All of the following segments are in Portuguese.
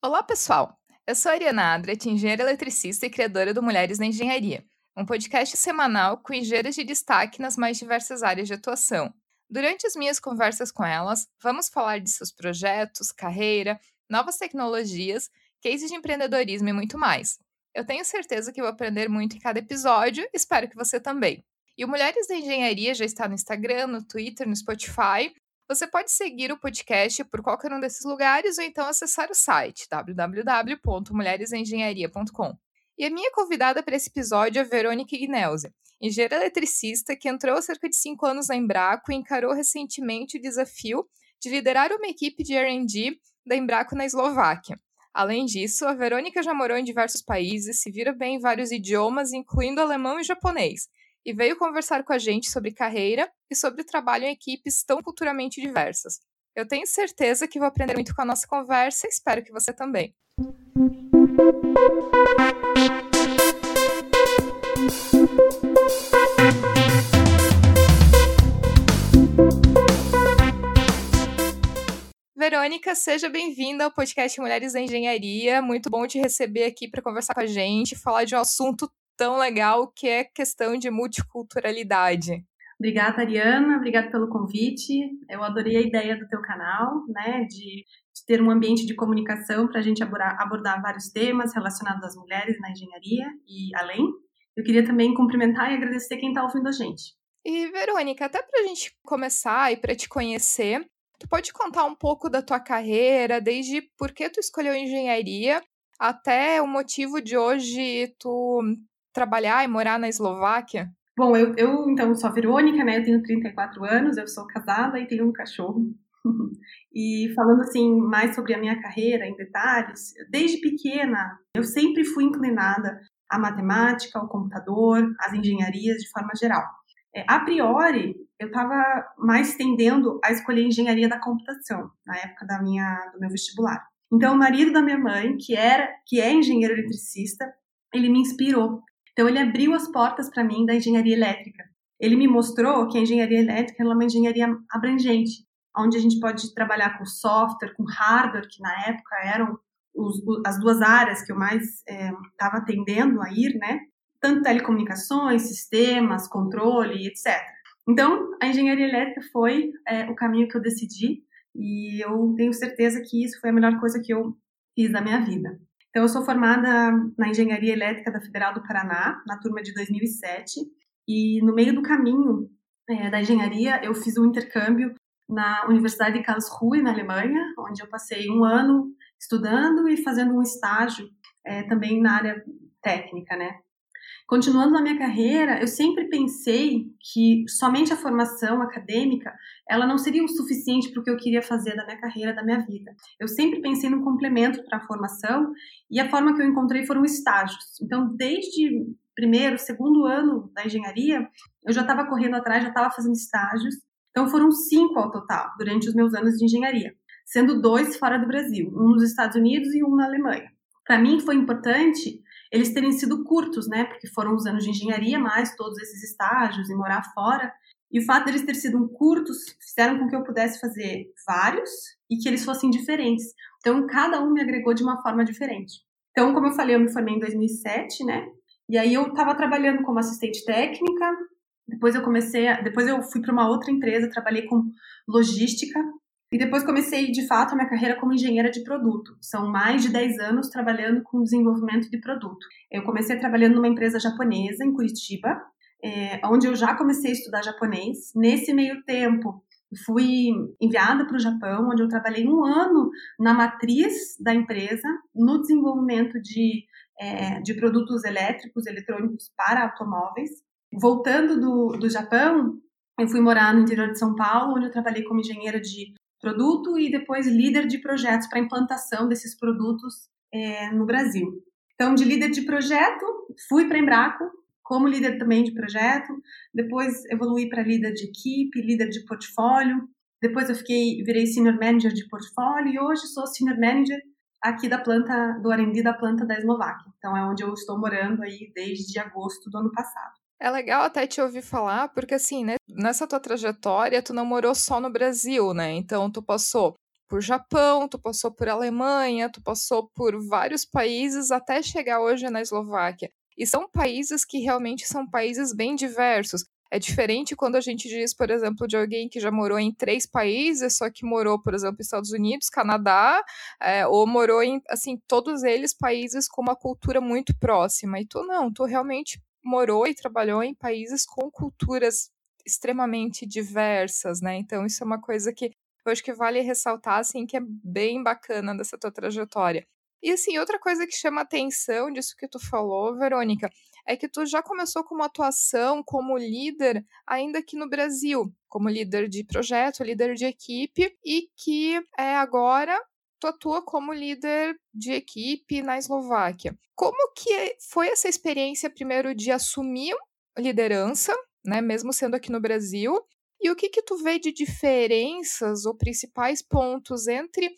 Olá, pessoal! Eu sou a Ariana Adret, engenheira eletricista e criadora do Mulheres na Engenharia, um podcast semanal com engenheiras de destaque nas mais diversas áreas de atuação. Durante as minhas conversas com elas, vamos falar de seus projetos, carreira, novas tecnologias, cases de empreendedorismo e muito mais. Eu tenho certeza que vou aprender muito em cada episódio, espero que você também. E o Mulheres da Engenharia já está no Instagram, no Twitter, no Spotify você pode seguir o podcast por qualquer um desses lugares ou então acessar o site www.mulheresengenharia.com. E a minha convidada para esse episódio é Verônica Ignelze, engenheira eletricista que entrou há cerca de cinco anos na Embraco e encarou recentemente o desafio de liderar uma equipe de R&D da Embraco na Eslováquia. Além disso, a Verônica já morou em diversos países, se vira bem em vários idiomas, incluindo alemão e japonês, e veio conversar com a gente sobre carreira e sobre o trabalho em equipes tão culturalmente diversas. Eu tenho certeza que vou aprender muito com a nossa conversa e espero que você também. Verônica, seja bem-vinda ao podcast Mulheres da Engenharia. Muito bom te receber aqui para conversar com a gente, falar de um assunto tão legal que é questão de multiculturalidade. Obrigada, Ariana. Obrigada pelo convite. Eu adorei a ideia do teu canal, né, de, de ter um ambiente de comunicação para a gente abordar, abordar vários temas relacionados às mulheres na engenharia e além. Eu queria também cumprimentar e agradecer quem está ouvindo a gente. E, Verônica, até para a gente começar e para te conhecer, tu pode contar um pouco da tua carreira, desde por que tu escolheu engenharia até o motivo de hoje tu trabalhar e morar na Eslováquia? Bom, eu, eu então sou a Verônica, né? Eu tenho 34 anos, eu sou casada e tenho um cachorro. e falando assim mais sobre a minha carreira em detalhes, desde pequena eu sempre fui inclinada à matemática, ao computador, às engenharias de forma geral. É, a priori, eu estava mais tendendo a escolher engenharia da computação na época da minha do meu vestibular. Então, o marido da minha mãe, que era que é engenheiro eletricista, ele me inspirou então, ele abriu as portas para mim da engenharia elétrica. Ele me mostrou que a engenharia elétrica é uma engenharia abrangente, onde a gente pode trabalhar com software, com hardware, que na época eram os, as duas áreas que eu mais estava é, atendendo a ir, né? Tanto telecomunicações, sistemas, controle, etc. Então, a engenharia elétrica foi é, o caminho que eu decidi e eu tenho certeza que isso foi a melhor coisa que eu fiz da minha vida. Então, eu sou formada na Engenharia Elétrica da Federal do Paraná, na turma de 2007, e no meio do caminho é, da engenharia, eu fiz um intercâmbio na Universidade de Karlsruhe, na Alemanha, onde eu passei um ano estudando e fazendo um estágio é, também na área técnica, né? Continuando na minha carreira, eu sempre pensei que somente a formação acadêmica ela não seria o suficiente para o que eu queria fazer da minha carreira, da minha vida. Eu sempre pensei no complemento para a formação e a forma que eu encontrei foram estágios. Então, desde primeiro, segundo ano da engenharia, eu já estava correndo atrás, já estava fazendo estágios. Então, foram cinco ao total durante os meus anos de engenharia, sendo dois fora do Brasil, um nos Estados Unidos e um na Alemanha. Para mim, foi importante eles terem sido curtos, né? Porque foram os anos de engenharia, mais todos esses estágios e morar fora. E o fato deles ter sido curtos fizeram com que eu pudesse fazer vários e que eles fossem diferentes. Então, cada um me agregou de uma forma diferente. Então, como eu falei, eu me formei em 2007, né? E aí eu estava trabalhando como assistente técnica. Depois eu comecei, a, depois eu fui para uma outra empresa, trabalhei com logística e depois comecei, de fato, a minha carreira como engenheira de produto. São mais de 10 anos trabalhando com desenvolvimento de produto. Eu comecei trabalhando numa empresa japonesa, em Curitiba, é, onde eu já comecei a estudar japonês. Nesse meio tempo, fui enviada para o Japão, onde eu trabalhei um ano na matriz da empresa, no desenvolvimento de, é, de produtos elétricos, eletrônicos para automóveis. Voltando do, do Japão, eu fui morar no interior de São Paulo, onde eu trabalhei como engenheira de produto e depois líder de projetos para implantação desses produtos é, no Brasil. Então, de líder de projeto, fui para a Embraco como líder também de projeto, depois evoluí para líder de equipe, líder de portfólio, depois eu fiquei, virei senior manager de portfólio e hoje sou senior manager aqui da planta do R&D da planta da Eslováquia. Então é onde eu estou morando aí desde agosto do ano passado. É legal até te ouvir falar, porque assim, né, nessa tua trajetória, tu não morou só no Brasil, né? Então tu passou por Japão, tu passou por Alemanha, tu passou por vários países até chegar hoje na Eslováquia. E são países que realmente são países bem diversos. É diferente quando a gente diz, por exemplo, de alguém que já morou em três países, só que morou, por exemplo, Estados Unidos, Canadá, é, ou morou em, assim, todos eles países com uma cultura muito próxima. E tu não, tu realmente morou e trabalhou em países com culturas extremamente diversas, né? Então isso é uma coisa que eu acho que vale ressaltar, assim, que é bem bacana dessa tua trajetória. E assim, outra coisa que chama atenção disso que tu falou, Verônica, é que tu já começou com uma atuação como líder ainda aqui no Brasil, como líder de projeto, líder de equipe, e que é agora tu atua como líder de equipe na Eslováquia. Como que foi essa experiência primeiro de assumir liderança, né, mesmo sendo aqui no Brasil, e o que que tu vê de diferenças ou principais pontos entre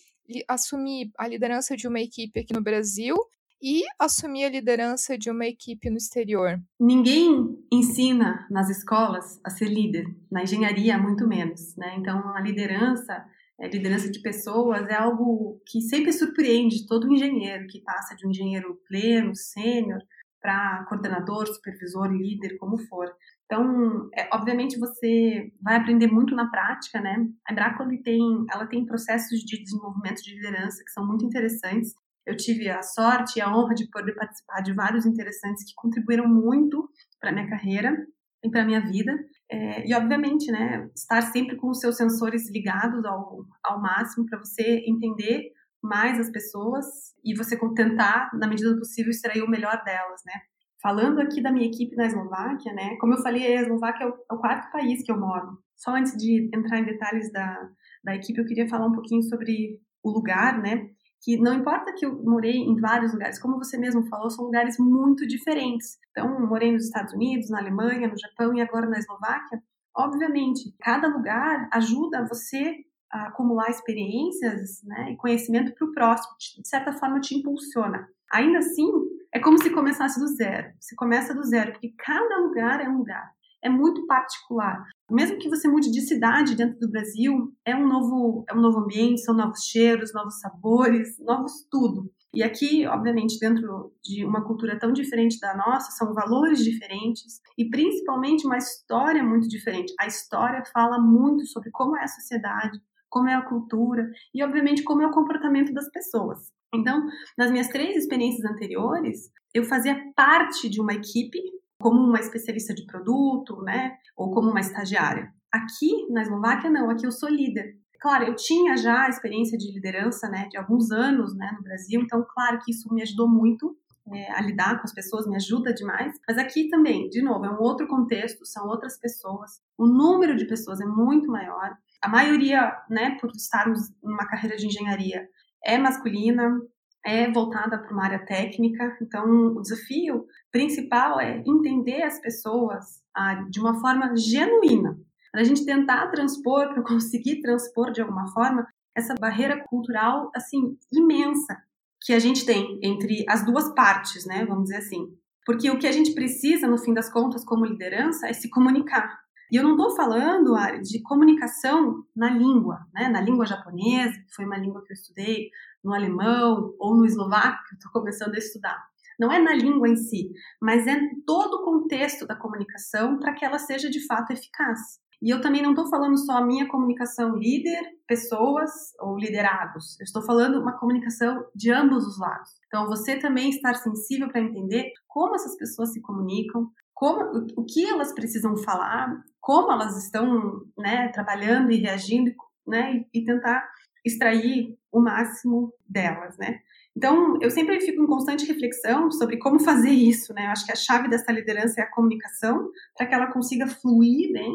assumir a liderança de uma equipe aqui no Brasil e assumir a liderança de uma equipe no exterior? Ninguém ensina nas escolas a ser líder, na engenharia muito menos, né? Então a liderança, liderança de pessoas é algo que sempre surpreende todo engenheiro que passa de um engenheiro pleno, sênior, para coordenador, supervisor, líder, como for. Então, é, obviamente você vai aprender muito na prática, né? A Embraco tem, ela tem processos de desenvolvimento de liderança que são muito interessantes. Eu tive a sorte e a honra de poder participar de vários interessantes que contribuíram muito para minha carreira e para minha vida. É, e obviamente, né, estar sempre com os seus sensores ligados ao, ao máximo para você entender mais as pessoas e você tentar, na medida do possível, extrair o melhor delas, né? Falando aqui da minha equipe na Eslováquia, né? Como eu falei, a Eslováquia é o, é o quarto país que eu moro. Só antes de entrar em detalhes da, da equipe, eu queria falar um pouquinho sobre o lugar, né? Que não importa que eu morei em vários lugares, como você mesmo falou, são lugares muito diferentes. Então, morei nos Estados Unidos, na Alemanha, no Japão e agora na Eslováquia. Obviamente, cada lugar ajuda você a acumular experiências né, e conhecimento para o próximo, de certa forma te impulsiona. Ainda assim, é como se começasse do zero. Se começa do zero, porque cada lugar é um lugar. É muito particular. Mesmo que você mude de cidade dentro do Brasil, é um novo, é um novo ambiente, são novos cheiros, novos sabores, novos tudo. E aqui, obviamente, dentro de uma cultura tão diferente da nossa, são valores diferentes e principalmente uma história muito diferente. A história fala muito sobre como é a sociedade, como é a cultura e, obviamente, como é o comportamento das pessoas. Então, nas minhas três experiências anteriores, eu fazia parte de uma equipe, como uma especialista de produto, né, ou como uma estagiária. Aqui na Eslováquia, não, aqui eu sou líder. Claro, eu tinha já a experiência de liderança, né, de alguns anos, né, no Brasil, então, claro que isso me ajudou muito é, a lidar com as pessoas, me ajuda demais. Mas aqui também, de novo, é um outro contexto, são outras pessoas, o número de pessoas é muito maior. A maioria, né, por estarmos numa carreira de engenharia, é masculina, é voltada para uma área técnica. Então, o desafio principal é entender as pessoas ah, de uma forma genuína. Para a gente tentar transpor, para conseguir transpor de alguma forma, essa barreira cultural, assim, imensa que a gente tem entre as duas partes, né? Vamos dizer assim. Porque o que a gente precisa, no fim das contas, como liderança, é se comunicar. E eu não estou falando, de comunicação na língua, né? na língua japonesa, que foi uma língua que eu estudei, no alemão ou no eslovaco, que eu estou começando a estudar. Não é na língua em si, mas é todo o contexto da comunicação para que ela seja de fato eficaz. E eu também não estou falando só a minha comunicação líder, pessoas ou liderados. Eu estou falando uma comunicação de ambos os lados. Então, você também estar sensível para entender como essas pessoas se comunicam, como, o que elas precisam falar, como elas estão né, trabalhando e reagindo, né, e, tentar extrair o máximo delas, né? Então, eu sempre fico em constante reflexão sobre como fazer isso, né? Eu acho que a chave dessa liderança é a comunicação, para que ela consiga fluir bem.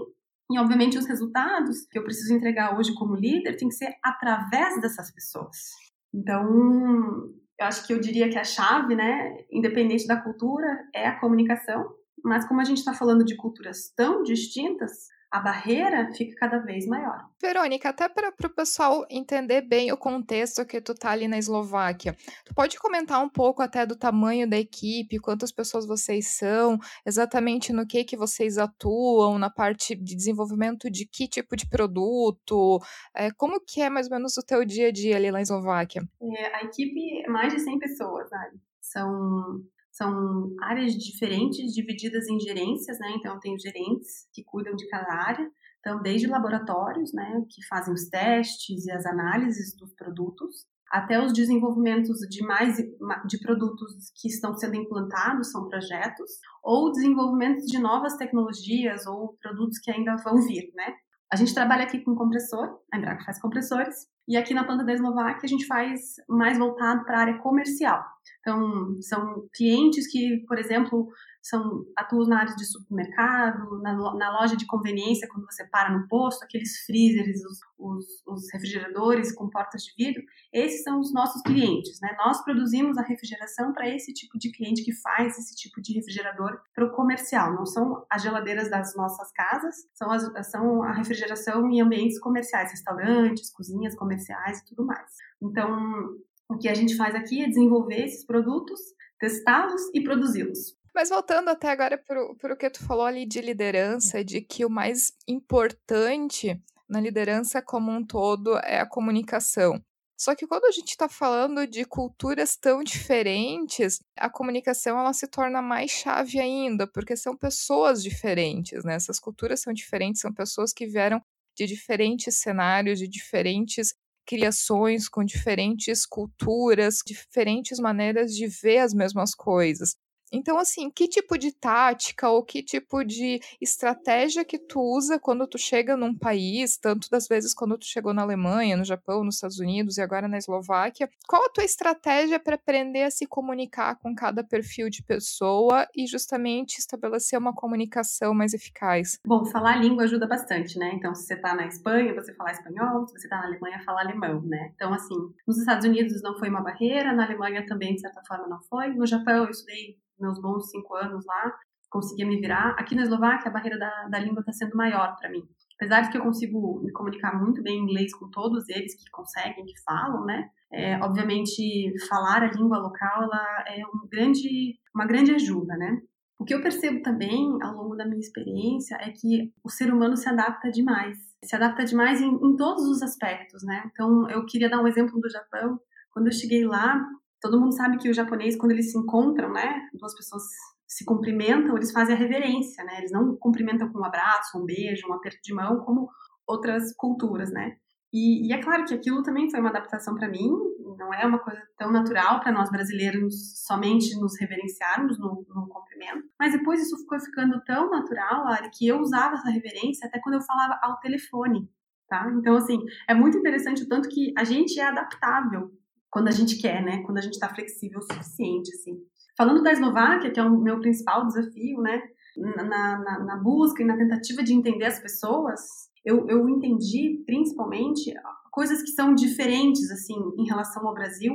E, obviamente, os resultados que eu preciso entregar hoje como líder tem que ser através dessas pessoas. Então, eu acho que eu diria que a chave, né, independente da cultura, é a comunicação mas como a gente está falando de culturas tão distintas, a barreira fica cada vez maior. Verônica, até para o pessoal entender bem o contexto que tu tá ali na Eslováquia, tu pode comentar um pouco até do tamanho da equipe, quantas pessoas vocês são, exatamente no que que vocês atuam, na parte de desenvolvimento de que tipo de produto, é, como que é mais ou menos o teu dia a dia ali na Eslováquia? É, a equipe é mais de 100 pessoas, sabe? São são áreas diferentes, divididas em gerências, né? Então, tenho gerentes que cuidam de cada área. Então, desde laboratórios, né, que fazem os testes e as análises dos produtos, até os desenvolvimentos de mais de produtos que estão sendo implantados, são projetos, ou desenvolvimentos de novas tecnologias ou produtos que ainda vão vir, né? A gente trabalha aqui com compressor, a Embraco faz compressores, e aqui na planta da Eslováquia a gente faz mais voltado para a área comercial. Então, são clientes que, por exemplo, são atuam na área de supermercado, na, na, loja de conveniência, quando você para no posto, aqueles freezers, os, os, os, refrigeradores com portas de vidro, esses são os nossos clientes, né? Nós produzimos a refrigeração para esse tipo de cliente que faz esse tipo de refrigerador para o comercial, não são as geladeiras das nossas casas, são, as, são a refrigeração em ambientes comerciais, restaurantes, cozinhas comerciais e tudo mais. Então, o que a gente faz aqui é desenvolver esses produtos, testá-los e produzi-los. Mas voltando até agora para o que tu falou ali de liderança, de que o mais importante na liderança como um todo é a comunicação. Só que quando a gente está falando de culturas tão diferentes, a comunicação ela se torna mais chave ainda, porque são pessoas diferentes, né? Essas culturas são diferentes, são pessoas que vieram de diferentes cenários, de diferentes criações, com diferentes culturas, diferentes maneiras de ver as mesmas coisas. Então, assim, que tipo de tática ou que tipo de estratégia que tu usa quando tu chega num país, tanto das vezes quando tu chegou na Alemanha, no Japão, nos Estados Unidos e agora na Eslováquia, qual a tua estratégia para aprender a se comunicar com cada perfil de pessoa e justamente estabelecer uma comunicação mais eficaz? Bom, falar a língua ajuda bastante, né? Então, se você está na Espanha, você fala espanhol, se você está na Alemanha, fala alemão, né? Então, assim, nos Estados Unidos não foi uma barreira, na Alemanha também, de certa forma, não foi. No Japão, eu estudei meus bons cinco anos lá, conseguia me virar. Aqui na Eslováquia, a barreira da, da língua está sendo maior para mim. Apesar de que eu consigo me comunicar muito bem em inglês com todos eles que conseguem, que falam, né? É, obviamente, falar a língua local ela é um grande, uma grande ajuda, né? O que eu percebo também ao longo da minha experiência é que o ser humano se adapta demais. Se adapta demais em, em todos os aspectos, né? Então, eu queria dar um exemplo do Japão. Quando eu cheguei lá, Todo mundo sabe que o japonês, quando eles se encontram, né, duas pessoas se cumprimentam, eles fazem a reverência, né? Eles não cumprimentam com um abraço, um beijo, um aperto de mão, como outras culturas, né? E, e é claro que aquilo também foi uma adaptação para mim, não é uma coisa tão natural para nós brasileiros somente nos reverenciarmos no, no cumprimento, mas depois isso ficou ficando tão natural, Ari, que eu usava essa reverência até quando eu falava ao telefone, tá? Então, assim, é muito interessante o tanto que a gente é adaptável quando a gente quer, né? Quando a gente está flexível o suficiente, assim. Falando da Eslováquia, que é o meu principal desafio, né? Na, na, na busca e na tentativa de entender as pessoas, eu, eu entendi principalmente coisas que são diferentes, assim, em relação ao Brasil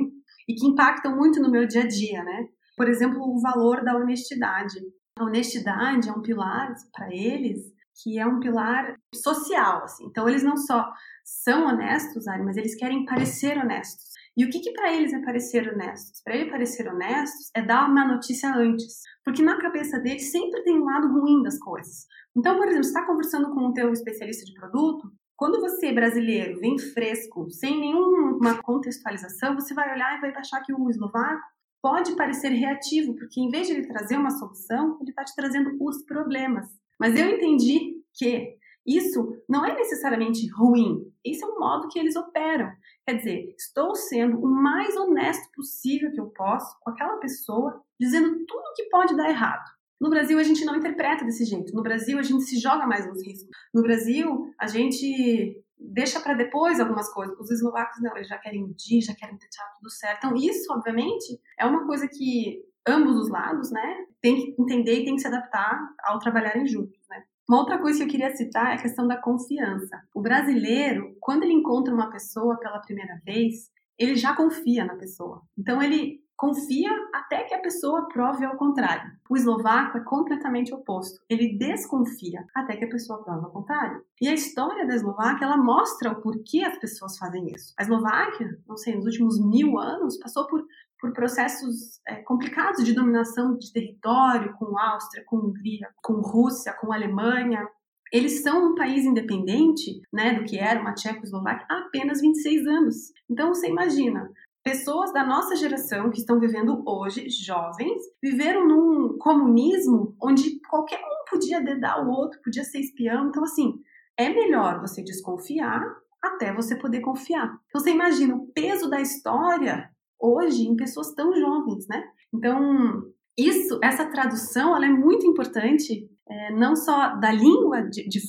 e que impactam muito no meu dia a dia, né? Por exemplo, o valor da honestidade. A honestidade é um pilar para eles que é um pilar social, assim. Então eles não só são honestos, mas eles querem parecer honestos. E o que, que para eles é parecer honestos? Para ele parecer honestos é dar uma notícia antes. Porque na cabeça deles sempre tem um lado ruim das coisas. Então, por exemplo, está conversando com o teu especialista de produto, quando você, brasileiro, vem fresco, sem nenhuma contextualização, você vai olhar e vai achar que o eslovaco pode parecer reativo, porque em vez de ele trazer uma solução, ele está te trazendo os problemas. Mas eu entendi que isso não é necessariamente ruim, esse é o modo que eles operam. Quer dizer, estou sendo o mais honesto possível que eu posso com aquela pessoa, dizendo tudo que pode dar errado. No Brasil, a gente não interpreta desse jeito. No Brasil, a gente se joga mais nos riscos. No Brasil, a gente deixa para depois algumas coisas. Os eslovacos, não, eles já querem medir, já querem deixar tudo certo. Então, isso, obviamente, é uma coisa que ambos os lados, né, tem que entender e tem que se adaptar ao trabalharem juntos, né. Uma outra coisa que eu queria citar é a questão da confiança. O brasileiro, quando ele encontra uma pessoa pela primeira vez, ele já confia na pessoa. Então ele confia até que a pessoa prove ao contrário. O eslovaco é completamente oposto. Ele desconfia até que a pessoa prove ao contrário. E a história da Eslováquia, ela mostra o porquê as pessoas fazem isso. A Eslováquia, não sei, nos últimos mil anos, passou por por processos é, complicados de dominação de território com Áustria, com Hungria, com Rússia, com Alemanha. Eles são um país independente, né, do que era uma Tchecoslováquia há apenas 26 anos. Então você imagina, pessoas da nossa geração que estão vivendo hoje, jovens, viveram num comunismo onde qualquer um podia dedar o outro, podia ser espião. Então assim, é melhor você desconfiar até você poder confiar. Então você imagina o peso da história hoje em pessoas tão jovens, né? Então, isso, essa tradução, ela é muito importante, é, não só da língua, de, de,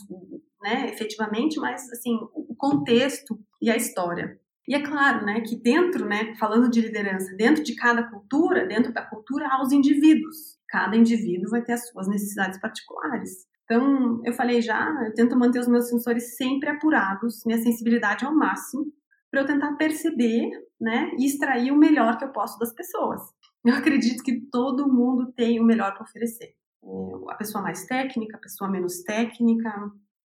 né, efetivamente, mas, assim, o contexto e a história. E é claro, né, que dentro, né, falando de liderança, dentro de cada cultura, dentro da cultura, há os indivíduos. Cada indivíduo vai ter as suas necessidades particulares. Então, eu falei já, eu tento manter os meus sensores sempre apurados, minha sensibilidade ao máximo, para eu tentar perceber, né, e extrair o melhor que eu posso das pessoas. Eu acredito que todo mundo tem o melhor para oferecer. A pessoa mais técnica, a pessoa menos técnica,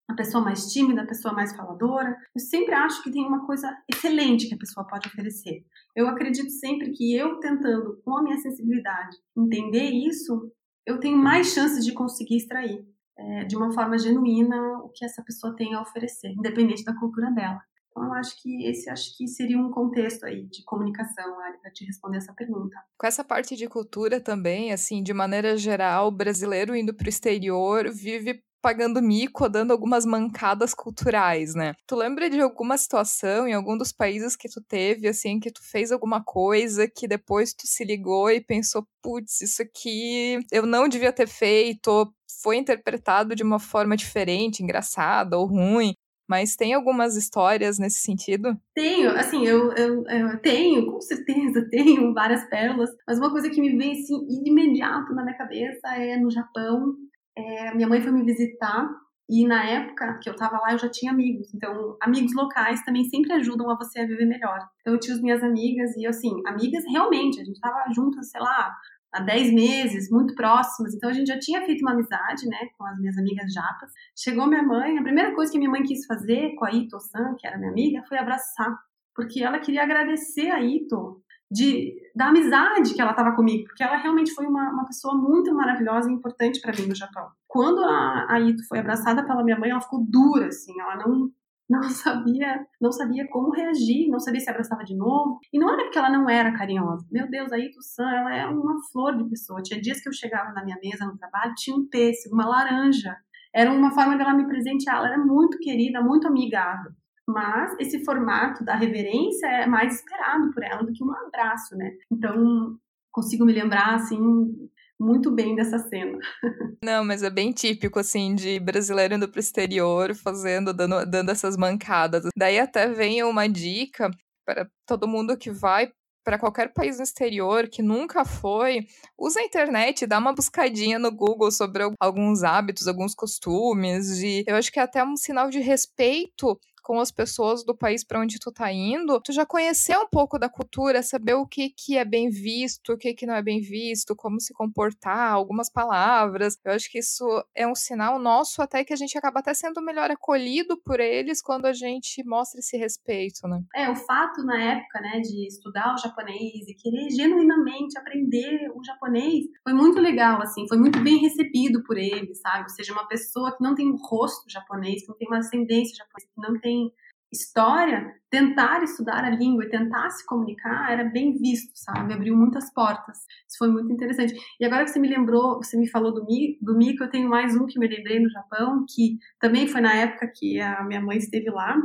a pessoa mais tímida, a pessoa mais faladora. Eu sempre acho que tem uma coisa excelente que a pessoa pode oferecer. Eu acredito sempre que eu tentando, com a minha sensibilidade, entender isso, eu tenho mais chances de conseguir extrair é, de uma forma genuína o que essa pessoa tem a oferecer, independente da cultura dela. Então, acho que esse acho que seria um contexto aí de comunicação, Ari, para te responder essa pergunta. Com essa parte de cultura também, assim, de maneira geral, o brasileiro indo para o exterior vive pagando mico, dando algumas mancadas culturais, né? Tu lembra de alguma situação em algum dos países que tu teve, assim, que tu fez alguma coisa que depois tu se ligou e pensou, putz, isso aqui eu não devia ter feito, foi interpretado de uma forma diferente, engraçada ou ruim, mas tem algumas histórias nesse sentido? Tenho, assim, eu, eu, eu, tenho, com certeza, tenho várias pérolas, mas uma coisa que me vem assim imediato na minha cabeça é no Japão. É, minha mãe foi me visitar e na época que eu tava lá eu já tinha amigos. Então, amigos locais também sempre ajudam a você a viver melhor. Então, eu tinha as minhas amigas e assim, amigas realmente, a gente tava juntas, sei lá, há 10 meses, muito próximas, então a gente já tinha feito uma amizade, né, com as minhas amigas japas. Chegou minha mãe, a primeira coisa que minha mãe quis fazer com a Ito-san, que era minha amiga, foi abraçar, porque ela queria agradecer a Ito de, da amizade que ela estava comigo, porque ela realmente foi uma, uma pessoa muito maravilhosa e importante para mim no Japão. Quando a, a Ito foi abraçada pela minha mãe, ela ficou dura, assim, ela não não sabia, não sabia como reagir, não sabia se abraçava de novo. E não era porque ela não era carinhosa. Meu Deus, a Ito-san, ela é uma flor de pessoa. Tinha dias que eu chegava na minha mesa no trabalho, tinha um pêssego, uma laranja. Era uma forma dela me presentear. Ela era muito querida, muito amigável. Mas esse formato da reverência é mais esperado por ela do que um abraço, né? Então, consigo me lembrar, assim, muito bem dessa cena. Não, mas é bem típico, assim, de brasileiro indo pro exterior, fazendo, dando, dando essas mancadas. Daí até vem uma dica para todo mundo que vai para qualquer país no exterior que nunca foi, usa a internet, dá uma buscadinha no Google sobre alguns hábitos, alguns costumes, de eu acho que é até um sinal de respeito com as pessoas do país para onde tu tá indo, tu já conhecer um pouco da cultura, saber o que que é bem visto, o que que não é bem visto, como se comportar, algumas palavras. Eu acho que isso é um sinal nosso até que a gente acaba até sendo melhor acolhido por eles quando a gente mostra esse respeito, né? É, o fato na época, né, de estudar o japonês e querer genuinamente aprender o japonês foi muito legal, assim, foi muito bem recebido por eles, sabe? Ou seja, uma pessoa que não tem um rosto japonês, que não tem uma ascendência japonesa, que não tem história, tentar estudar a língua e tentar se comunicar era bem visto, sabe? Abriu muitas portas. Isso foi muito interessante. E agora que você me lembrou, você me falou do, Mi, do Mico, eu tenho mais um que me lembrei no Japão, que também foi na época que a minha mãe esteve lá.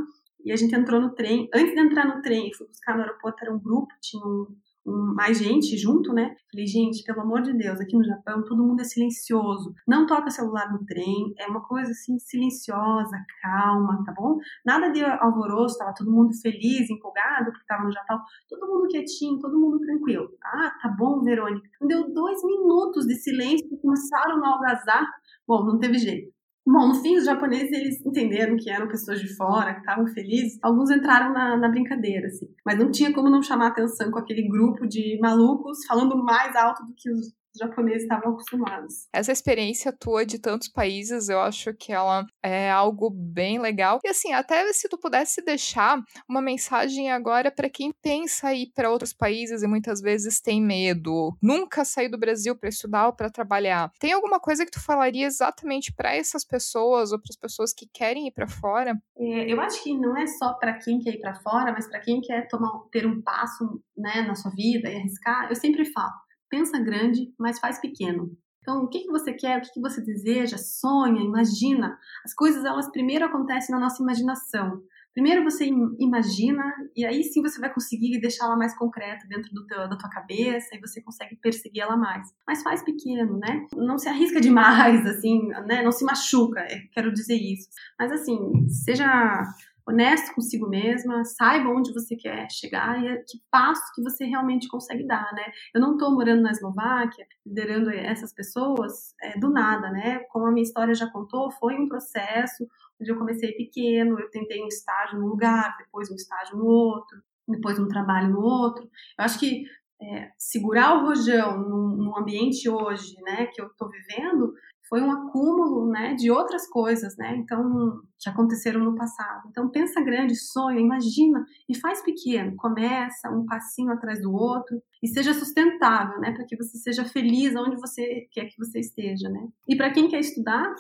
E a gente entrou no trem. Antes de entrar no trem, fui buscar no aeroporto, era um grupo, tinha um, um, mais gente junto, né? Falei, gente, pelo amor de Deus, aqui no Japão todo mundo é silencioso. Não toca celular no trem, é uma coisa assim silenciosa, calma, tá bom? Nada de alvoroço, tava todo mundo feliz, empolgado, porque tava no Japão. Todo mundo quietinho, todo mundo tranquilo. Ah, tá bom, Verônica. Deu dois minutos de silêncio, começaram a algazar. Bom, não teve jeito. Bom, no fim, os japoneses eles entenderam que eram pessoas de fora, que estavam felizes. Alguns entraram na, na, brincadeira, assim. Mas não tinha como não chamar atenção com aquele grupo de malucos falando mais alto do que os, os japoneses estavam acostumados. Essa experiência tua de tantos países, eu acho que ela é algo bem legal. E assim, até se tu pudesse deixar uma mensagem agora para quem pensa ir para outros países e muitas vezes tem medo, nunca sair do Brasil para estudar ou para trabalhar. Tem alguma coisa que tu falaria exatamente para essas pessoas ou para as pessoas que querem ir para fora? É, eu acho que não é só para quem quer ir para fora, mas para quem quer tomar ter um passo, né, na sua vida e arriscar. Eu sempre falo pensa grande, mas faz pequeno. Então, o que, que você quer, o que, que você deseja, sonha, imagina. As coisas, elas primeiro acontecem na nossa imaginação. Primeiro você imagina e aí sim você vai conseguir deixá-la mais concreta dentro do teu, da tua cabeça e você consegue perseguir ela mais. Mas faz pequeno, né? Não se arrisca demais, assim, né? Não se machuca, é, quero dizer isso. Mas assim, seja honesto consigo mesma, saiba onde você quer chegar e que passo que você realmente consegue dar, né? Eu não estou morando na Eslováquia, liderando essas pessoas é, do nada, né? Como a minha história já contou, foi um processo onde eu comecei pequeno, eu tentei um estágio num lugar, depois um estágio no outro, depois um trabalho no outro. Eu acho que é, segurar o rojão num, num ambiente hoje, né, que eu estou vivendo, foi um acúmulo, né, de outras coisas, né, então, que aconteceram no passado. Então, pensa grande, sonha, imagina e faz pequeno. Começa um passinho atrás do outro e seja sustentável, né, para que você seja feliz onde você quer que você esteja, né. E para quem quer estudar,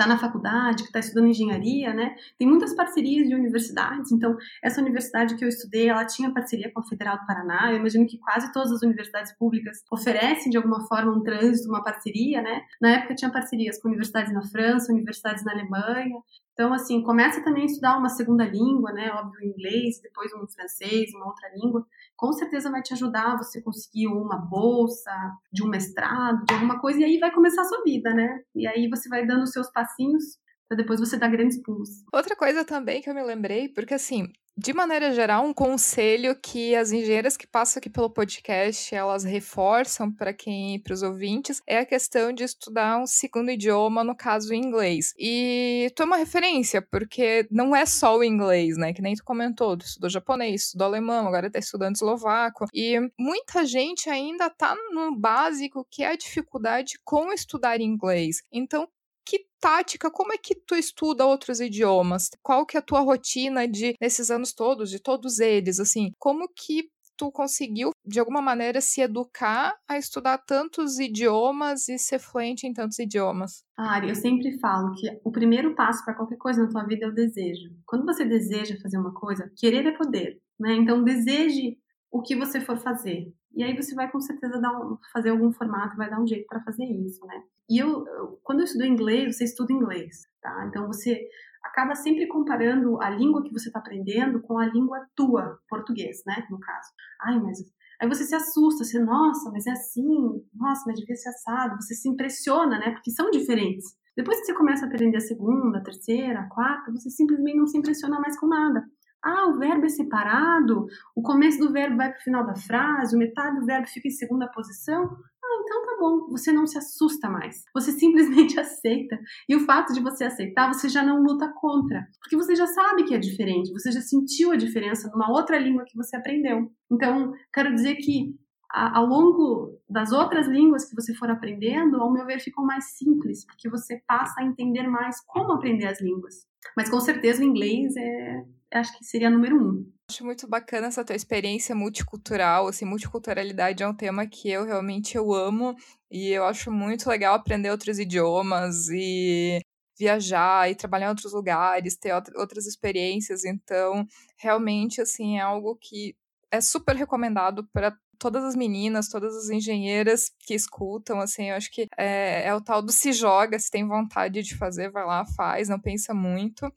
está na faculdade, que está estudando engenharia, né? Tem muitas parcerias de universidades. Então, essa universidade que eu estudei, ela tinha parceria com a Federal do Paraná. Eu imagino que quase todas as universidades públicas oferecem de alguma forma um trânsito, uma parceria, né? Na época tinha parcerias com universidades na França, universidades na Alemanha. Então, assim, começa também a estudar uma segunda língua, né? Óbvio, inglês, depois um francês, uma outra língua. Com certeza vai te ajudar você conseguir uma bolsa, de um mestrado, de alguma coisa, e aí vai começar a sua vida, né? E aí você vai dando os seus passinhos para depois você dar grandes pulos. Outra coisa também que eu me lembrei, porque assim, de maneira geral, um conselho que as engenheiras que passam aqui pelo podcast, elas reforçam para quem, para os ouvintes, é a questão de estudar um segundo idioma, no caso o inglês. E tu é uma referência, porque não é só o inglês, né? Que nem tu comentou, tu estudou japonês, estudou alemão, agora tá estudando eslovaco. E muita gente ainda tá no básico, que é a dificuldade com estudar inglês. Então, que tática, como é que tu estuda outros idiomas? Qual que é a tua rotina de nesses anos todos, de todos eles, assim? Como que tu conseguiu de alguma maneira se educar a estudar tantos idiomas e ser fluente em tantos idiomas? Ari, eu sempre falo que o primeiro passo para qualquer coisa na tua vida é o desejo. Quando você deseja fazer uma coisa, querer é poder, né? Então deseje o que você for fazer. E aí você vai com certeza dar um, fazer algum formato, vai dar um jeito para fazer isso, né? E eu, quando eu estudo inglês, você estuda inglês, tá? Então você acaba sempre comparando a língua que você está aprendendo com a língua tua, português, né? No caso. Ai, mas aí você se assusta, você, nossa, mas é assim, nossa, mas devia ser assado. Você se impressiona, né? Porque são diferentes. Depois que você começa a aprender a segunda, a terceira, a quarta, você simplesmente não se impressiona mais com nada. Ah, o verbo é separado, o começo do verbo vai para o final da frase, o metade do verbo fica em segunda posição. Ah, então tá bom, você não se assusta mais. Você simplesmente aceita. E o fato de você aceitar, você já não luta contra. Porque você já sabe que é diferente, você já sentiu a diferença numa outra língua que você aprendeu. Então, quero dizer que ao longo das outras línguas que você for aprendendo, ao meu ver, ficam mais simples, porque você passa a entender mais como aprender as línguas. Mas com certeza o inglês é, acho que seria número um. Acho muito bacana essa tua experiência multicultural, assim, multiculturalidade é um tema que eu realmente eu amo e eu acho muito legal aprender outros idiomas e viajar e trabalhar em outros lugares, ter outras experiências, então realmente assim é algo que é super recomendado para todas as meninas, todas as engenheiras que escutam, assim, eu acho que é, é o tal do se joga, se tem vontade de fazer, vai lá, faz, não pensa muito.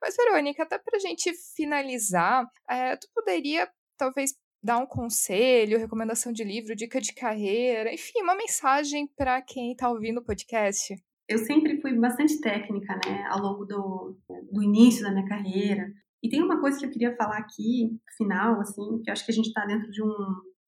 Mas, Verônica, até para a gente finalizar, é, tu poderia talvez dar um conselho, recomendação de livro, dica de carreira, enfim, uma mensagem para quem está ouvindo o podcast? Eu sempre fui bastante técnica, né, ao longo do, do início da minha carreira. E tem uma coisa que eu queria falar aqui, final, assim, que eu acho que a gente está dentro de um,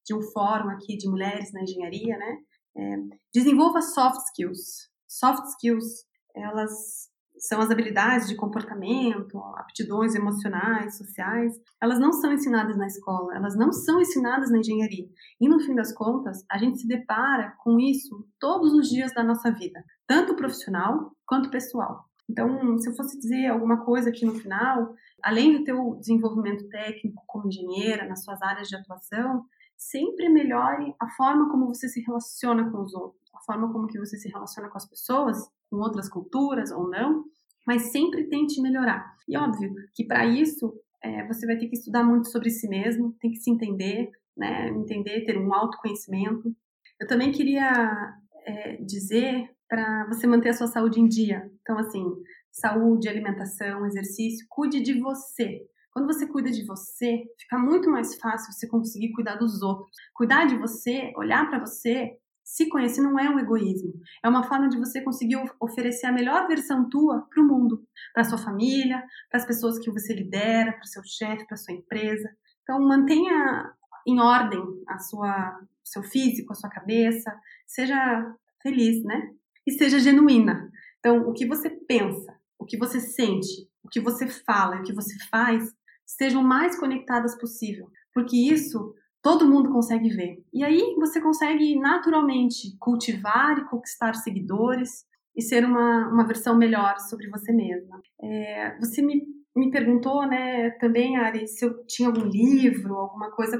de um fórum aqui de mulheres na engenharia, né? É, desenvolva soft skills. Soft skills, elas são as habilidades de comportamento, aptidões emocionais, sociais, elas não são ensinadas na escola, elas não são ensinadas na engenharia. E no fim das contas, a gente se depara com isso todos os dias da nossa vida, tanto profissional quanto pessoal. Então, se eu fosse dizer alguma coisa aqui no final, além do teu desenvolvimento técnico como engenheira nas suas áreas de atuação, sempre melhore a forma como você se relaciona com os outros, a forma como que você se relaciona com as pessoas, com outras culturas ou não, mas sempre tente melhorar. E óbvio que para isso é, você vai ter que estudar muito sobre si mesmo, tem que se entender, né, entender, ter um autoconhecimento. Eu também queria é, dizer para você manter a sua saúde em dia. Então, assim, saúde, alimentação, exercício, cuide de você. Quando você cuida de você, fica muito mais fácil você conseguir cuidar dos outros. Cuidar de você, olhar para você, se conhecer não é um egoísmo. É uma forma de você conseguir oferecer a melhor versão tua para o mundo, para sua família, para as pessoas que você lidera, para o seu chefe, para sua empresa. Então mantenha em ordem a sua seu físico, a sua cabeça, seja feliz, né? E seja genuína. Então, o que você pensa, o que você sente, o que você fala, o que você faz, estejam mais conectadas possível, porque isso todo mundo consegue ver. E aí você consegue naturalmente cultivar e conquistar seguidores e ser uma, uma versão melhor sobre você mesma. É, você me, me perguntou, né, também, Ari, se eu tinha algum livro, alguma coisa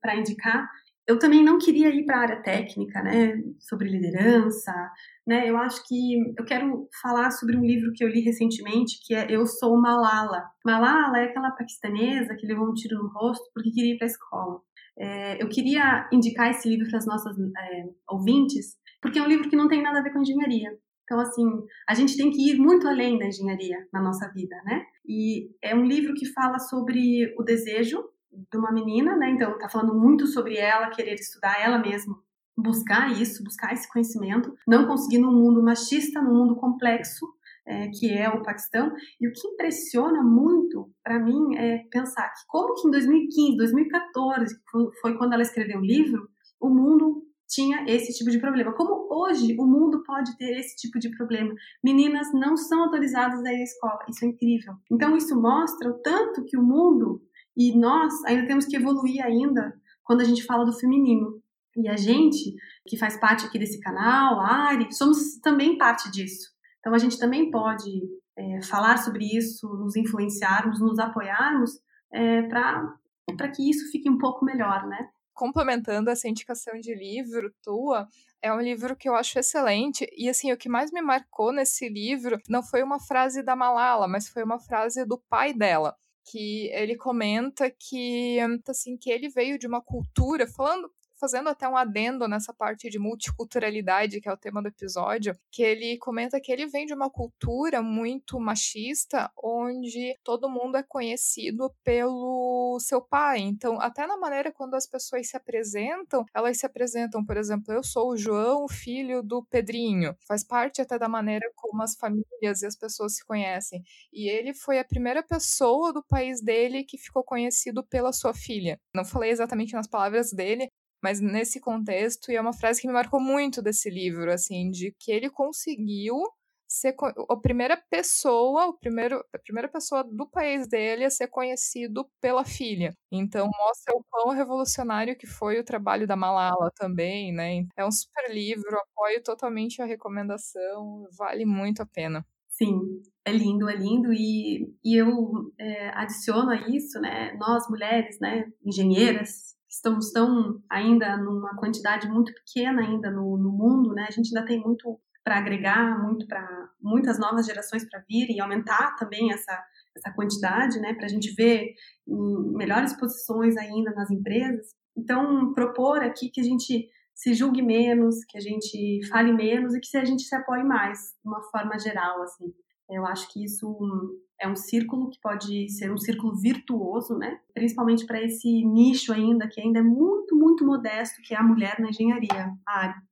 para indicar eu também não queria ir para a área técnica, né, sobre liderança, né, eu acho que eu quero falar sobre um livro que eu li recentemente, que é Eu Sou Malala. Malala é aquela paquistanesa que levou um tiro no rosto porque queria ir para a escola. É, eu queria indicar esse livro para as nossas é, ouvintes, porque é um livro que não tem nada a ver com engenharia. Então, assim, a gente tem que ir muito além da engenharia na nossa vida, né? E é um livro que fala sobre o desejo de uma menina, né? Então, tá falando muito sobre ela querer estudar ela mesma, buscar isso, buscar esse conhecimento, não conseguir num mundo machista, num mundo complexo, é, que é o Paquistão. E o que impressiona muito para mim é pensar que como que em 2015, 2014, foi quando ela escreveu o livro, o mundo tinha esse tipo de problema. Como hoje o mundo pode ter esse tipo de problema? Meninas não são autorizadas a ir à escola. Isso é incrível. Então isso mostra o tanto que o mundo e nós ainda temos que evoluir ainda quando a gente fala do feminino. E a gente, que faz parte aqui desse canal, a Ari, somos também parte disso. Então a gente também pode é, falar sobre isso, nos influenciarmos, nos apoiarmos é, para que isso fique um pouco melhor, né? Complementando essa indicação de livro tua, é um livro que eu acho excelente. E assim, o que mais me marcou nesse livro não foi uma frase da Malala, mas foi uma frase do pai dela que ele comenta que assim que ele veio de uma cultura falando fazendo até um adendo nessa parte de multiculturalidade, que é o tema do episódio, que ele comenta que ele vem de uma cultura muito machista, onde todo mundo é conhecido pelo seu pai. Então, até na maneira quando as pessoas se apresentam, elas se apresentam, por exemplo, eu sou o João, filho do Pedrinho. Faz parte até da maneira como as famílias e as pessoas se conhecem. E ele foi a primeira pessoa do país dele que ficou conhecido pela sua filha. Não falei exatamente nas palavras dele, mas nesse contexto, e é uma frase que me marcou muito desse livro, assim, de que ele conseguiu ser a primeira pessoa, o primeiro, a primeira pessoa do país dele a ser conhecido pela filha. Então mostra o quão revolucionário que foi o trabalho da Malala também, né? É um super livro, apoio totalmente a recomendação, vale muito a pena. Sim, é lindo, é lindo e, e eu é, adiciono a isso, né? Nós mulheres, né? Engenheiras, estamos tão ainda numa quantidade muito pequena ainda no, no mundo, né? A gente ainda tem muito para agregar, muito para muitas novas gerações para vir e aumentar também essa essa quantidade, né? Para a gente ver em melhores posições ainda nas empresas. Então, propor aqui que a gente se julgue menos, que a gente fale menos e que a gente se apoie mais, de uma forma geral, assim. Eu acho que isso é um círculo que pode ser um círculo virtuoso, né? Principalmente para esse nicho ainda, que ainda é muito, muito modesto, que é a mulher na engenharia, a área.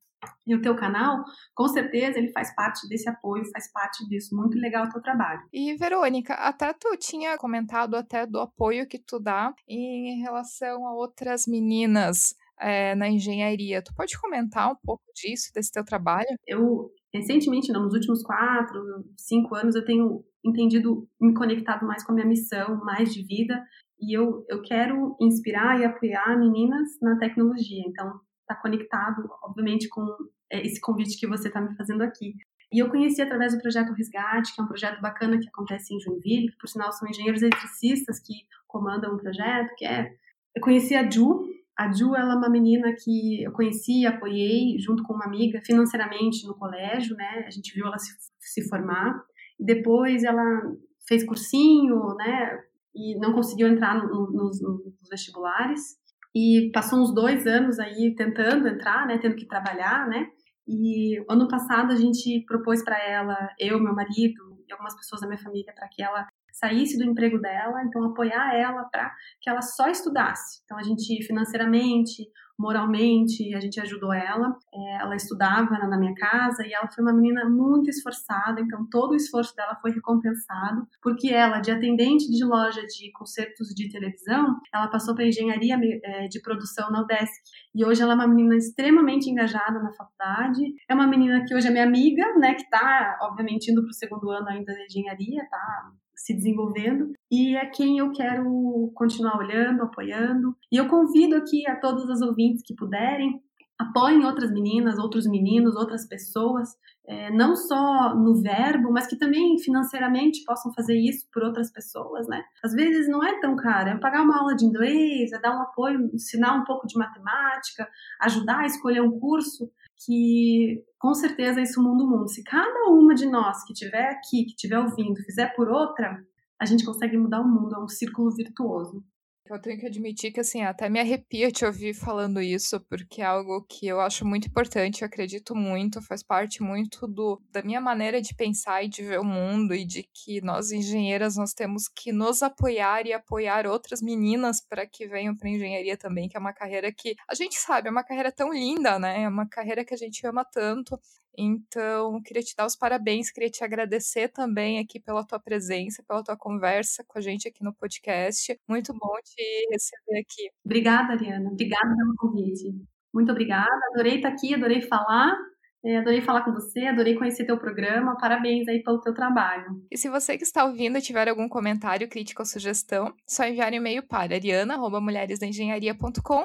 E o teu canal, com certeza, ele faz parte desse apoio, faz parte disso. Muito legal o teu trabalho. E, Verônica, até tu tinha comentado até do apoio que tu dá em relação a outras meninas é, na engenharia. Tu pode comentar um pouco disso, desse teu trabalho? Eu, recentemente, nos últimos quatro, cinco anos, eu tenho entendido, me conectado mais com a minha missão, mais de vida, e eu, eu quero inspirar e apoiar meninas na tecnologia. Então, está conectado, obviamente, com é, esse convite que você está me fazendo aqui. E eu conheci através do projeto Resgate, que é um projeto bacana que acontece em Joinville, que por sinal são engenheiros eletricistas que comandam o projeto, que é... Eu conheci a Ju, a Ju, ela é uma menina que eu conheci, apoiei junto com uma amiga financeiramente no colégio, né? A gente viu ela se, se formar. Depois ela fez cursinho, né? E não conseguiu entrar no, no, nos, nos vestibulares. E passou uns dois anos aí tentando entrar, né? Tendo que trabalhar, né? E ano passado a gente propôs para ela, eu, meu marido e algumas pessoas da minha família, para que ela saísse do emprego dela, então apoiar ela para que ela só estudasse. Então a gente financeiramente, moralmente, a gente ajudou ela. É, ela estudava na minha casa e ela foi uma menina muito esforçada, então todo o esforço dela foi recompensado, porque ela, de atendente de loja de concertos de televisão, ela passou para engenharia é, de produção na UDESC. E hoje ela é uma menina extremamente engajada na faculdade. É uma menina que hoje é minha amiga, né, que está, obviamente, indo para o segundo ano ainda de engenharia, tá se desenvolvendo e é quem eu quero continuar olhando, apoiando. E eu convido aqui a todas as ouvintes que puderem apoiem outras meninas, outros meninos, outras pessoas, é, não só no verbo, mas que também financeiramente possam fazer isso por outras pessoas, né? Às vezes não é tão caro, é pagar uma aula de inglês, é dar um apoio, ensinar um pouco de matemática, ajudar a escolher um curso que com certeza isso muda o mundo. Se cada uma de nós que estiver aqui, que estiver ouvindo, fizer por outra, a gente consegue mudar o mundo, é um círculo virtuoso. Eu tenho que admitir que, assim, até me arrepia te ouvir falando isso, porque é algo que eu acho muito importante, eu acredito muito, faz parte muito do, da minha maneira de pensar e de ver o mundo, e de que nós, engenheiras, nós temos que nos apoiar e apoiar outras meninas para que venham para engenharia também, que é uma carreira que a gente sabe, é uma carreira tão linda, né? É uma carreira que a gente ama tanto. Então, queria te dar os parabéns, queria te agradecer também aqui pela tua presença, pela tua conversa com a gente aqui no podcast. Muito bom te receber aqui. Obrigada, Ariana. Obrigada pelo convite. Muito obrigada. Adorei estar aqui, adorei falar. É, adorei falar com você, adorei conhecer teu programa. Parabéns aí pelo teu trabalho. E se você que está ouvindo tiver algum comentário, crítica ou sugestão, só enviar um e-mail para ariana@mulheresdaengenharia.com